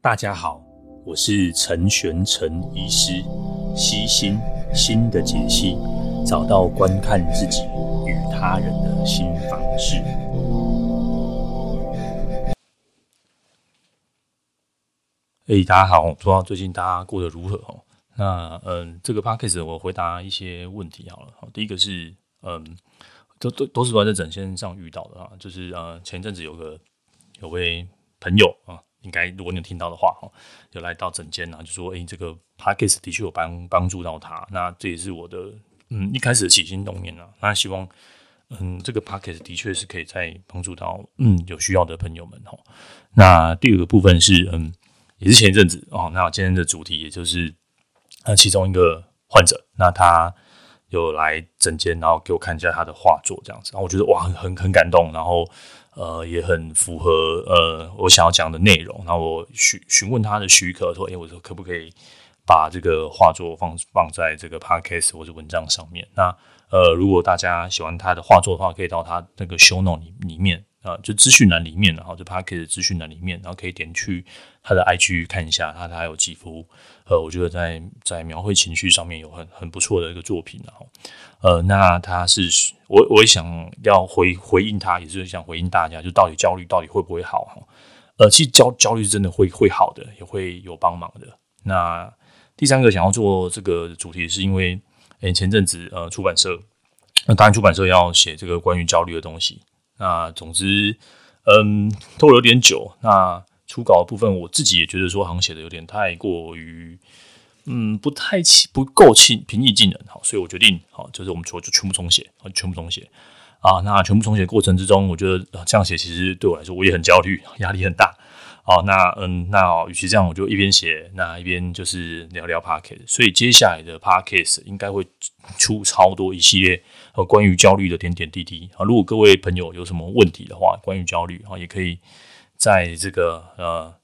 大家好，我是陈玄陈医师，悉心心的解析，找到观看自己与他人的新方式。哎，大家好，不知道最近大家过得如何哦？那嗯，这个 podcast 我回答一些问题好了。好，第一个是嗯，都都都是我在诊线上遇到的啊，就是呃，前阵子有个有位朋友啊。应该，如果你有听到的话，哈，有来到诊间啊，就说，诶，这个 podcast 的确有帮帮助到他。那这也是我的，嗯，一开始的起心动念啊。那希望，嗯，这个 podcast 的确是可以再帮助到，嗯，有需要的朋友们，哈。那第二个部分是，嗯，也是前一阵子哦。那今天的主题也就是，呃，其中一个患者，那他有来诊间，然后给我看一下他的画作，这样子，然后我觉得哇，很很感动，然后。呃，也很符合呃我想要讲的内容。那我询询问他的许可，说：“哎、我说可不可以把这个画作放放在这个 podcast 或者文章上面？”那呃，如果大家喜欢他的画作的话，可以到他那个 show note 里里面啊、就资讯栏里面，然后就 podcast 的资讯栏里面，然后可以点去他的 IG 看一下，他他有几幅呃，我觉得在在描绘情绪上面有很很不错的一个作品，然后。呃，那他是我，我也想要回回应他，也是想回应大家，就到底焦虑到底会不会好哈？呃，其实焦焦虑是真的会会好的，也会有帮忙的。那第三个想要做这个主题，是因为诶、前阵子呃出版社，那当然出版社要写这个关于焦虑的东西。那总之，嗯，拖了有点久。那初稿的部分，我自己也觉得说，好像写的有点太过于。嗯，不太清，不够气，平易近人，好，所以我决定，好，就是我们就就全部重写，全部重写啊。那全部重写过程之中，我觉得这样写其实对我来说，我也很焦虑，压力很大。好，那嗯，那与其这样，我就一边写，那一边就是聊聊 Podcast。所以接下来的 Podcast 应该会出超多一系列和关于焦虑的点点滴滴啊。如果各位朋友有什么问题的话，关于焦虑啊，也可以在这个呃。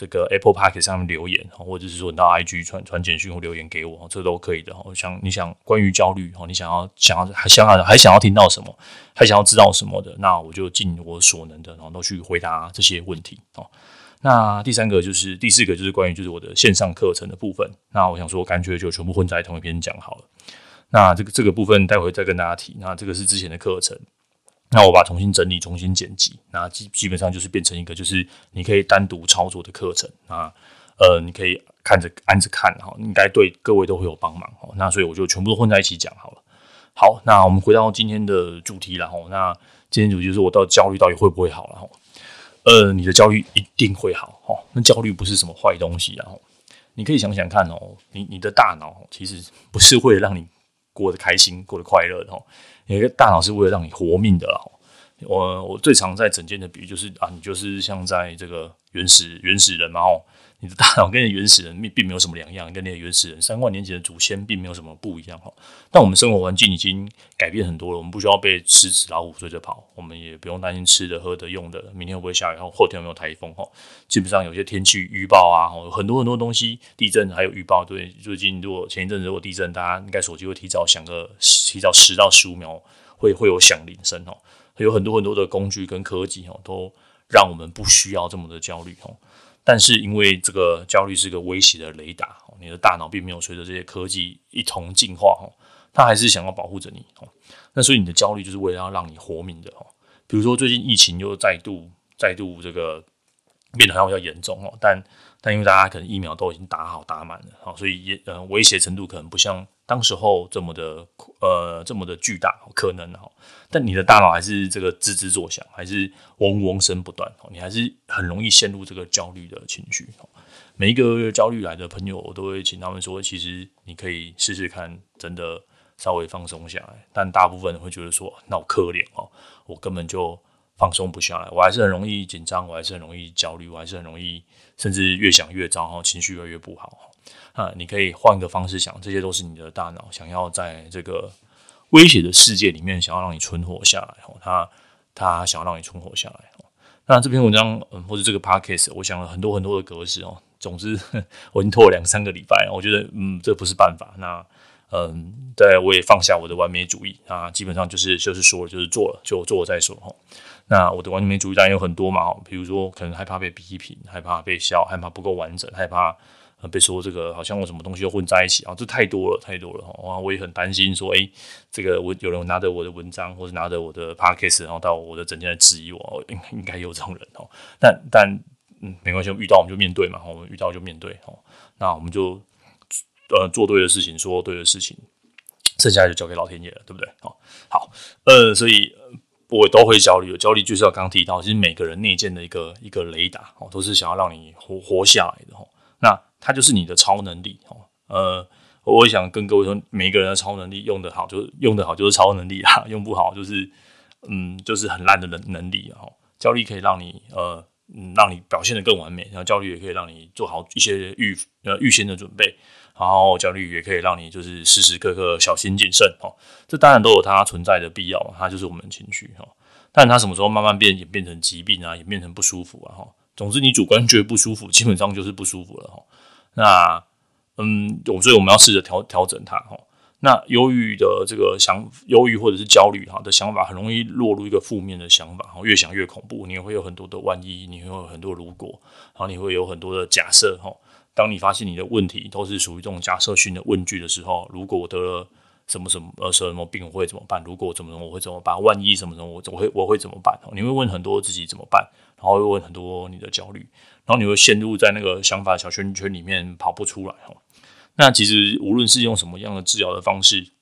这个 Apple Podcast 上面留言，或者是说你到 IG 传传简讯或留言给我，这都可以的。我想你想关于焦虑，你想要想要还想要还想要听到什么，还想要知道什么的，那我就尽我所能的，然后都去回答这些问题。那第三个就是第四个就是关于就是我的线上课程的部分。那我想说，干脆就全部混在同一篇讲好了。那这个这个部分待会再跟大家提。那这个是之前的课程。那我把重新整理、重新剪辑，那基基本上就是变成一个，就是你可以单独操作的课程啊，呃，你可以看着按着看哈，应该对各位都会有帮忙哈。那所以我就全部都混在一起讲好了。好，那我们回到今天的主题了哈。那今天主题就是我到焦虑到底会不会好了哈？呃，你的焦虑一定会好哦。那焦虑不是什么坏东西，然后你可以想想看哦，你你的大脑其实不是为了让你过得开心、过得快乐的哦。你的大脑是为了让你活命的哦。我我最常在整件的比喻就是啊，你就是像在这个原始原始人嘛哦，你的大脑跟原始人并并没有什么两样，跟那个原始人三万年前的祖先并没有什么不一样哈。但我们生活环境已经改变很多了，我们不需要被狮子老虎追着跑，我们也不用担心吃的喝的用的，明天会不会下雨，后后天有没有台风哈。基本上有些天气预报啊，有很多很多东西，地震还有预报。对，最近如果前一阵子如果地震，大家应该手机会提早响个提早十到十五秒会会有响铃声哦。有很多很多的工具跟科技哦，都让我们不需要这么的焦虑哦。但是因为这个焦虑是个威胁的雷达，你的大脑并没有随着这些科技一同进化哦，它还是想要保护着你哦。那所以你的焦虑就是为了要让你活命的哦。比如说最近疫情又再度再度这个变得好像比较严重哦，但但因为大家可能疫苗都已经打好打满了哦，所以也呃威胁程度可能不像。当时候这么的呃这么的巨大可能哈，但你的大脑还是这个吱吱作响，还是嗡嗡声不断，你还是很容易陷入这个焦虑的情绪。每一个焦虑来的朋友，我都会请他们说，其实你可以试试看，真的稍微放松下来。但大部分人会觉得说，那我可怜哦，我根本就放松不下来，我还是很容易紧张，我还是很容易焦虑，我还是很容易，甚至越想越糟，情绪越来越不好。啊，你可以换个方式想，这些都是你的大脑想要在这个威胁的世界里面，想要让你存活下来。哦，他他想要让你存活下来。那这篇文章，嗯，或者这个 podcast，我想了很多很多的格式哦。总之，我已经拖了两三个礼拜，我觉得，嗯，这不是办法。那嗯，对，我也放下我的完美主义啊，基本上就是就是说就是做了，就做了再说哈。那我的完美主义当然有很多嘛，比如说可能害怕被批评，害怕被笑，害怕不够完整，害怕被说这个好像我什么东西都混在一起啊，这太多了太多了哈。我也很担心说，诶，这个我有人拿着我的文章，或是拿着我的 podcast，然后到我的整天来质疑我，应应该有这种人哦。但但嗯，没关系，遇到我们就面对嘛，我们遇到就面对哦。那我们就。呃，做对的事情，说对的事情，剩下就交给老天爷了，对不对？好，好，呃，所以我都会焦虑，焦虑就是要刚提到，其实每个人内建的一个一个雷达哦，都是想要让你活活下来的哦。那它就是你的超能力哦。呃，我也想跟各位说，每一个人的超能力用得好，就是用得好就是超能力啊，用不好就是嗯，就是很烂的能能力哦。焦虑可以让你呃，嗯，让你表现得更完美，然后焦虑也可以让你做好一些预呃预先的准备。然后焦虑也可以让你就是时时刻刻小心谨慎哦，这当然都有它存在的必要，它就是我们的情绪哈。但它什么时候慢慢变演变成疾病啊，演变成不舒服啊哈。总之你主观觉得不舒服，基本上就是不舒服了哈。那嗯，所以我们要试着调调整它哈。那忧郁的这个想忧郁或者是焦虑哈的想法，很容易落入一个负面的想法哈，越想越恐怖，你也会有很多的万一，你会有很多如果，然后你会有很多的假设哈。当你发现你的问题都是属于这种假设性的问句的时候，如果我得了什么什么呃什么病，我会怎么办？如果怎么怎么，我会怎么办？万一什么什么，我我会我会怎么办？你会问很多自己怎么办，然后会问很多你的焦虑，然后你会陷入在那个想法小圈圈里面跑不出来哈。那其实无论是用什么样的治疗的方式。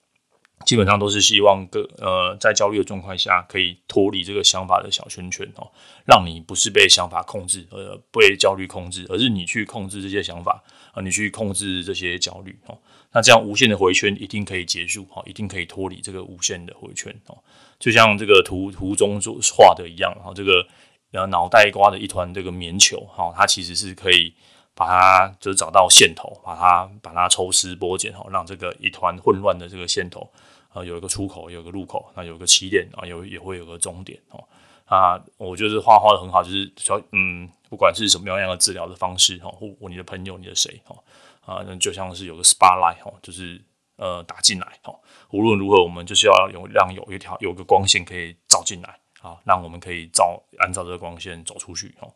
基本上都是希望个呃，在焦虑的状况下，可以脱离这个想法的小圈圈哦，让你不是被想法控制，呃，被焦虑控制，而是你去控制这些想法啊，你去控制这些焦虑哦。那这样无限的回圈一定可以结束哈，一定可以脱离这个无限的回圈哦。就像这个图图中所画的一样哈，这个呃脑袋瓜的一团这个棉球哈，它其实是可以。把它就是找到线头，把它把它抽丝剥茧哈，让这个一团混乱的这个线头，啊，有一个出口，有个入口，那有个起点啊，有也会有个终点哦。啊，我就是画画的很好，就是说，嗯，不管是什么样的治疗的方式哈，或你的朋友，你的谁哈，啊，那就像是有个 spotlight 哈，就是呃打进来哈。无论如何，我们就是要有让有一条有个光线可以照进来啊，让我们可以照按照这个光线走出去哈。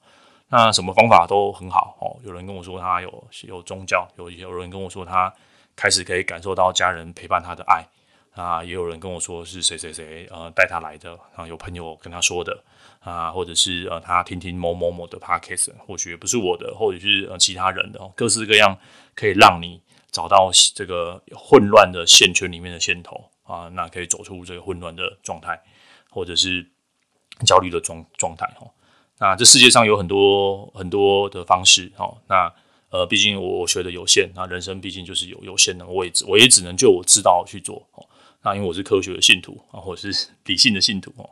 那什么方法都很好哦。有人跟我说他有有宗教，有有人跟我说他开始可以感受到家人陪伴他的爱啊，也有人跟我说是谁谁谁呃带他来的啊，有朋友跟他说的啊，或者是呃他听听某某某的 podcast，或许不是我的，或者是呃其他人的，各式各样可以让你找到这个混乱的线圈里面的线头啊，那可以走出这个混乱的状态，或者是焦虑的状状态哈。那这世界上有很多很多的方式，哦，那呃，毕竟我学的有限，那人生毕竟就是有有限的，我也我也只能就我知道去做，哦，那因为我是科学的信徒啊，或者是 理性的信徒，哦，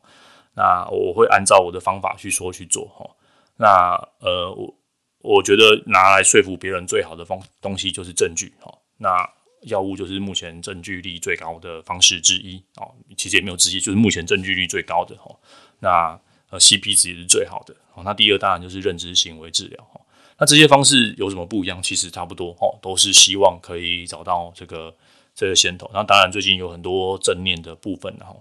那我会按照我的方法去说去做，哦，那呃，我我觉得拿来说服别人最好的方东西就是证据，哦，那药物就是目前证据力最高的方式之一，哦，其实也没有之一，就是目前证据率最高的，哦，那。呃，CP 值也是最好的。哦，那第二当然就是认知行为治疗。哈，那这些方式有什么不一样？其实差不多。哦，都是希望可以找到这个这个先头。那当然最近有很多正念的部分。哈，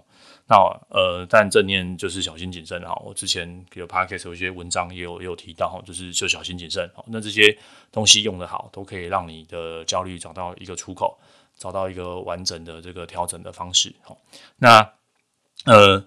那呃，但正念就是小心谨慎。哈，我之前比如 Podcast 有一些文章也有也有提到。哈，就是就小心谨慎。那这些东西用得好，都可以让你的焦虑找到一个出口，找到一个完整的这个调整的方式。好，那呃。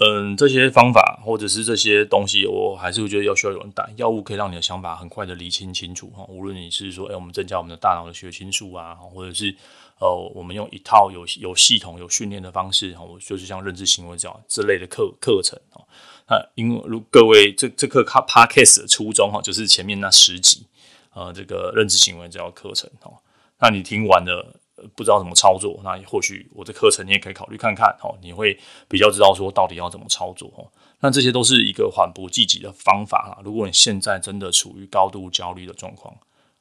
嗯，这些方法或者是这些东西，我还是会觉得要需要有人带。药物可以让你的想法很快的理清清楚哈。无论你是说，哎，我们增加我们的大脑的血清素啊，或者是呃，我们用一套有有系统、有训练的方式哈，就是像认知行为这样之类的课课程啊。那因为如各位这这课 Podcast 的初衷哈，就是前面那十集呃，这个认知行为这样课程哈。那你听完了。不知道怎么操作，那或许我的课程你也可以考虑看看哦，你会比较知道说到底要怎么操作哦。那这些都是一个缓不济急的方法啊。如果你现在真的处于高度焦虑的状况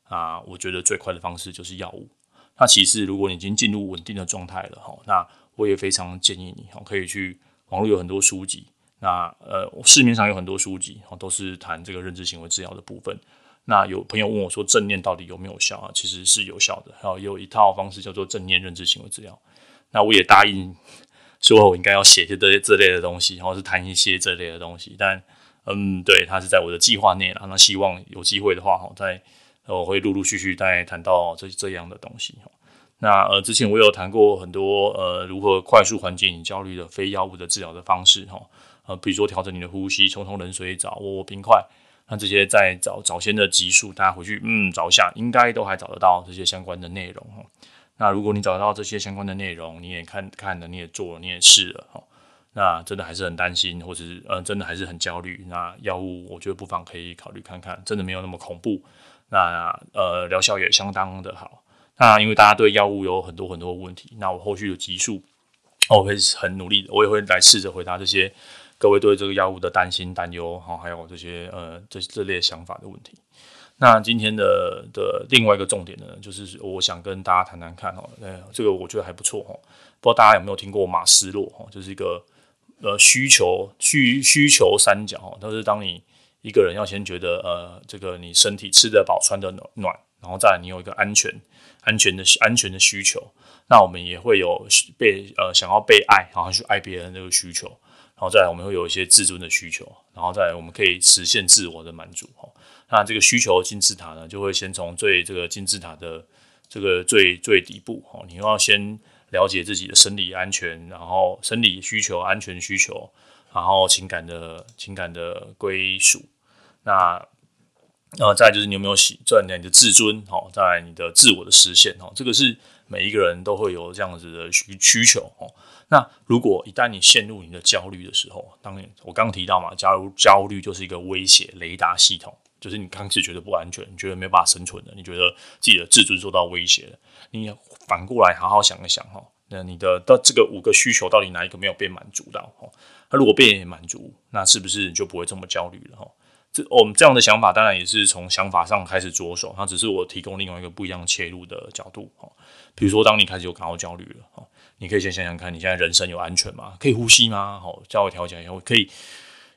啊，我觉得最快的方式就是药物。那其次，如果你已经进入稳定的状态了哈，那我也非常建议你哈可以去网络有很多书籍，那呃市面上有很多书籍都是谈这个认知行为治疗的部分。那有朋友问我说，正念到底有没有效啊？其实是有效的，还有有一套方式叫做正念认知行为治疗。那我也答应说，我应该要写些这这类的东西，然后是谈一些这类的东西。但嗯，对，它是在我的计划内了。那希望有机会的话，哈，在我会陆陆续续再谈到这这样的东西。那呃，之前我有谈过很多呃，如何快速缓解你焦虑的非药物的治疗的方式，哈，呃，比如说调整你的呼吸，冲冲冷水澡，窝窝冰块。那这些在早早先的集数，大家回去嗯找一下，应该都还找得到这些相关的内容哈。那如果你找得到这些相关的内容，你也看看了，你也做了，你也试了哈，那真的还是很担心，或者是嗯真的还是很焦虑，那药物我觉得不妨可以考虑看看，真的没有那么恐怖，那呃疗效也相当的好。那因为大家对药物有很多很多问题，那我后续的集数我会很努力，我也会来试着回答这些。各位对这个药物的担心、担忧，哈，还有这些呃这这类想法的问题。那今天的的另外一个重点呢，就是我想跟大家谈谈看哦，呃，这个我觉得还不错哈。不知道大家有没有听过马斯洛哈，就是一个呃需求需需求三角哈，都是当你一个人要先觉得呃这个你身体吃得饱、穿得暖，然后再来你有一个安全、安全的安全的需求，那我们也会有被呃想要被爱，然后去爱别人这个需求。然后再来，我们会有一些自尊的需求，然后再来，我们可以实现自我的满足。哈，那这个需求金字塔呢，就会先从最这个金字塔的这个最最底部。哈，你要先了解自己的生理安全，然后生理需求、安全需求，然后情感的情感的归属。那呃，再就是你有没有喜锻炼你的自尊？哈，再你的自我的实现。哈，这个是每一个人都会有这样子的需需求。哈。那如果一旦你陷入你的焦虑的时候，当然我刚刚提到嘛，假如焦虑就是一个威胁雷达系统，就是你开始觉得不安全，你觉得没有办法生存的，你觉得自己的自尊受到威胁了，你反过来好好想一想哈，那你的到这个五个需求到底哪一个没有被满足到哈？那如果被满足，那是不是你就不会这么焦虑了哈？我们这样的想法当然也是从想法上开始着手，它只是我提供另外一个不一样切入的角度哈。比如说，当你开始有感到焦虑了。你可以先想想看，你现在人生有安全吗？可以呼吸吗？好，稍微调节以后，可以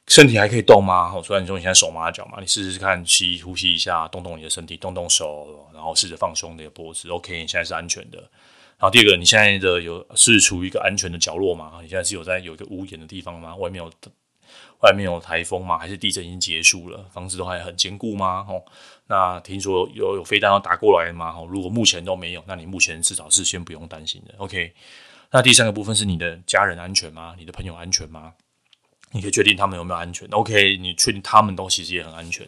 身体还可以动吗？好，虽然你说你现在手麻脚麻，你试试看吸呼吸一下，动动你的身体，动动手，然后试着放松你的脖子。OK，你现在是安全的。然后第二个，你现在的有是处于一个安全的角落吗？你现在是有在有一个屋檐的地方吗？外面有外面有台风吗？还是地震已经结束了？房子都还很坚固吗？哦，那听说有有飞弹要打过来吗？哦，如果目前都没有，那你目前至少是先不用担心的。OK。那第三个部分是你的家人安全吗？你的朋友安全吗？你可以确定他们有没有安全？OK，你确定他们都其实也很安全。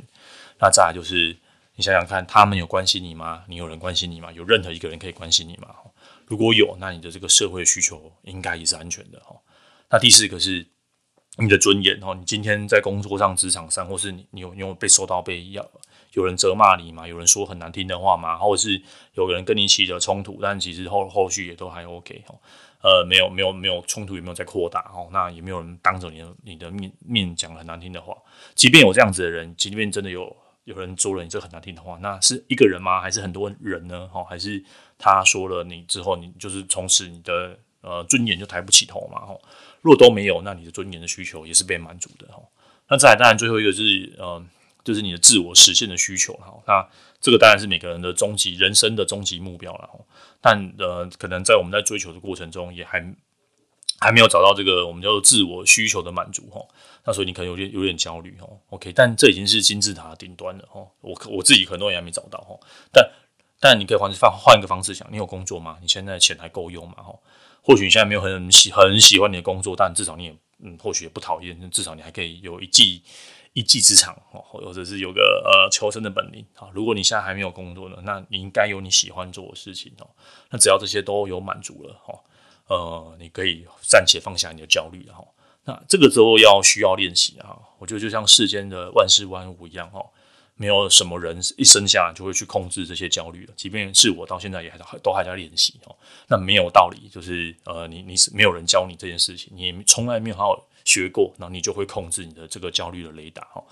那再来就是你想想看，他们有关心你吗？你有人关心你吗？有任何一个人可以关心你吗？如果有，那你的这个社会需求应该也是安全的哈。那第四个是你的尊严哦，你今天在工作上、职场上，或是你你有你有被受到被要有人责骂你吗？有人说很难听的话吗？或者是有人跟你起了冲突，但其实后后续也都还 OK 哈。呃，没有，没有，没有冲突，也没有在扩大哦。那也没有人当着你的你的面面讲很难听的话。即便有这样子的人，即便真的有有人说了你这很难听的话，那是一个人吗？还是很多人呢？哦，还是他说了你之后，你就是从此你的呃尊严就抬不起头嘛？哦，如果都没有，那你的尊严的需求也是被满足的哈。那再来，当然最后一个就是呃，就是你的自我实现的需求哈。那这个当然是每个人的终极人生的终极目标了哈。但呃，可能在我们在追求的过程中，也还还没有找到这个我们叫做自我需求的满足哈。那所以你可能有点有点焦虑哈。OK，但这已经是金字塔顶端了哈。我我自己可能也还没找到哈。但但你可以换换换一个方式想，你有工作吗？你现在钱还够用吗？哈，或许你现在没有很喜很喜欢你的工作，但至少你也嗯，或许也不讨厌，至少你还可以有一技。一技之长哦，或者是有个呃求生的本领啊。如果你现在还没有工作呢，那你应该有你喜欢做的事情哦。那只要这些都有满足了哈，呃，你可以暂且放下你的焦虑了哈。那这个时候要需要练习啊。我觉得就像世间的万事万物一样哈，没有什么人一生下来就会去控制这些焦虑的。即便是我到现在也还都还在练习哦。那没有道理，就是呃，你你是没有人教你这件事情，你从来没有好好。学过，那你就会控制你的这个焦虑的雷达哈。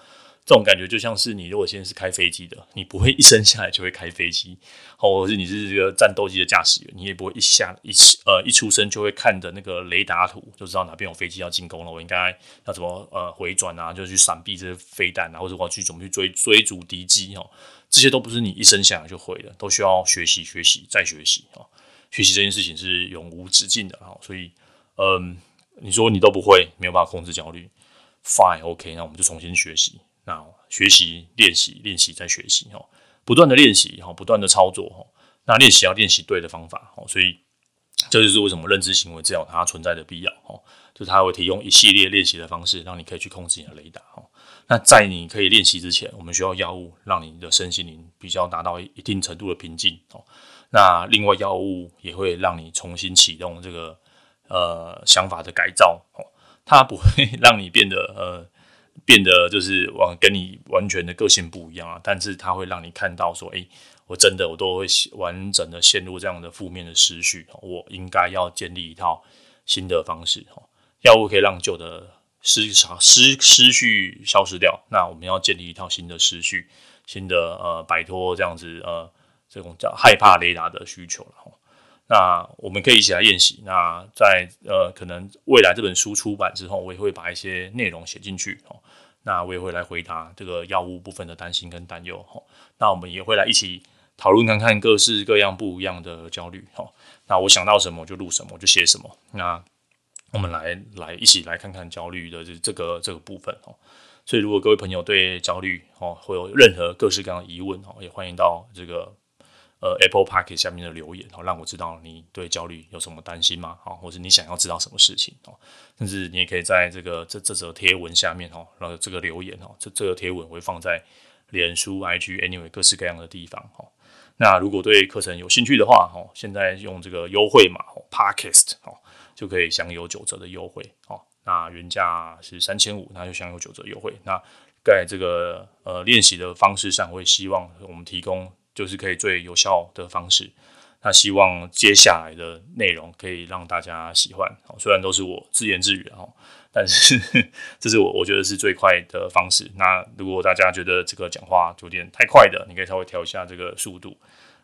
这种感觉就像是你如果现在是开飞机的，你不会一生下来就会开飞机，或者是你是这个战斗机的驾驶员，你也不会一下一呃一出生就会看着那个雷达图，就知道哪边有飞机要进攻了，我应该要怎么呃回转啊，就去闪避这些飞弹啊，或者我要去怎么去追追逐敌机哦。这些都不是你一生下来就会的，都需要学习、学习再学习啊。学习这件事情是永无止境的啊，所以，嗯，你说你都不会，没有办法控制焦虑，fine，OK，那我们就重新学习。那学习、练习、练习再学习哦，不断的练习哈，不断的操作哈。那练习要练习对的方法哦，所以这就是为什么认知行为治疗它存在的必要哦，就是它会提供一系列练习的方式，让你可以去控制你的雷达哦。那在你可以练习之前，我们需要药物让你的身心灵比较达到一定程度的平静哦。那另外药物也会让你重新启动这个呃想法的改造哦，它不会让你变得呃。变得就是往跟你完全的个性不一样啊，但是它会让你看到说，诶，我真的我都会完整的陷入这样的负面的思绪，我应该要建立一套新的方式，药物可以让旧的思想思思绪消失掉，那我们要建立一套新的思绪，新的呃摆脱这样子呃这种叫害怕雷达的需求了。那我们可以一起来练习。那在呃，可能未来这本书出版之后，我也会把一些内容写进去哦。那我也会来回答这个药物部分的担心跟担忧哦。那我们也会来一起讨论看看各式各样不一样的焦虑哦。那我想到什么就录什么，就写什么。那我们来来一起来看看焦虑的这这个这个部分哦。所以如果各位朋友对焦虑哦会有任何各式各样的疑问哦，也欢迎到这个。呃，Apple Podcast 下面的留言哦，让我知道你对焦虑有什么担心吗？好，或者你想要知道什么事情哦，甚至你也可以在这个这这则贴文下面哦，然后这个留言哦，这这个贴文我会放在脸书、IG、Anyway 各式各样的地方哦。那如果对课程有兴趣的话哦，现在用这个优惠码哦，Podcast 哦，就可以享有九折的优惠哦。那原价是三千五，那就享有九折优惠。那在这个呃练习的方式上，我也希望我们提供。就是可以最有效的方式。那希望接下来的内容可以让大家喜欢。虽然都是我自言自语哈，但是这是我我觉得是最快的方式。那如果大家觉得这个讲话有点太快的，你可以稍微调一下这个速度。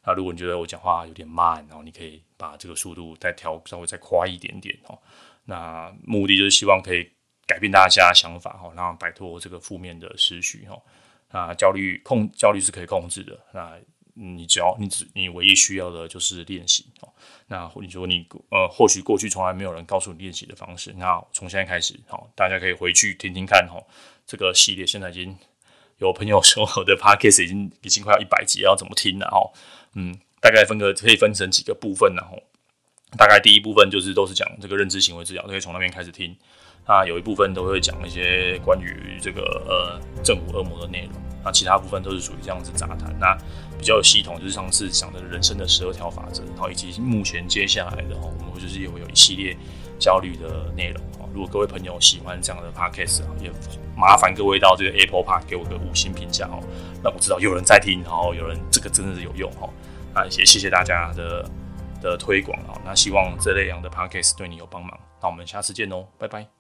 那如果你觉得我讲话有点慢，然后你可以把这个速度再调稍微再快一点点哦。那目的就是希望可以改变大家想法哈，让摆脱这个负面的思绪哈。啊，焦虑控焦虑是可以控制的。那你只要你只你唯一需要的就是练习哦。那你说你呃，或许过去从来没有人告诉你练习的方式。那从现在开始，好，大家可以回去听听看哦。这个系列现在已经有朋友说我的 podcast 已经已经快要一百集，要怎么听了哦？嗯，大概分个可以分成几个部分，然后大概第一部分就是都是讲这个认知行为治疗，都可以从那边开始听。那有一部分都会讲一些关于这个呃正午恶魔的内容。那其他部分都是属于这样子杂谈，那比较有系统，就是上次讲的人生的十二条法则，然后以及目前接下来的哈，我们就是也会有一系列焦虑的内容啊。如果各位朋友喜欢这样的 podcast 啊，也麻烦各位到这个 Apple Park 给我个五星评价哦，让我知道有人在听，然后有人这个真的是有用哈。那也谢谢大家的的推广啊，那希望这类样的 podcast 对你有帮忙。那我们下次见喽，拜拜。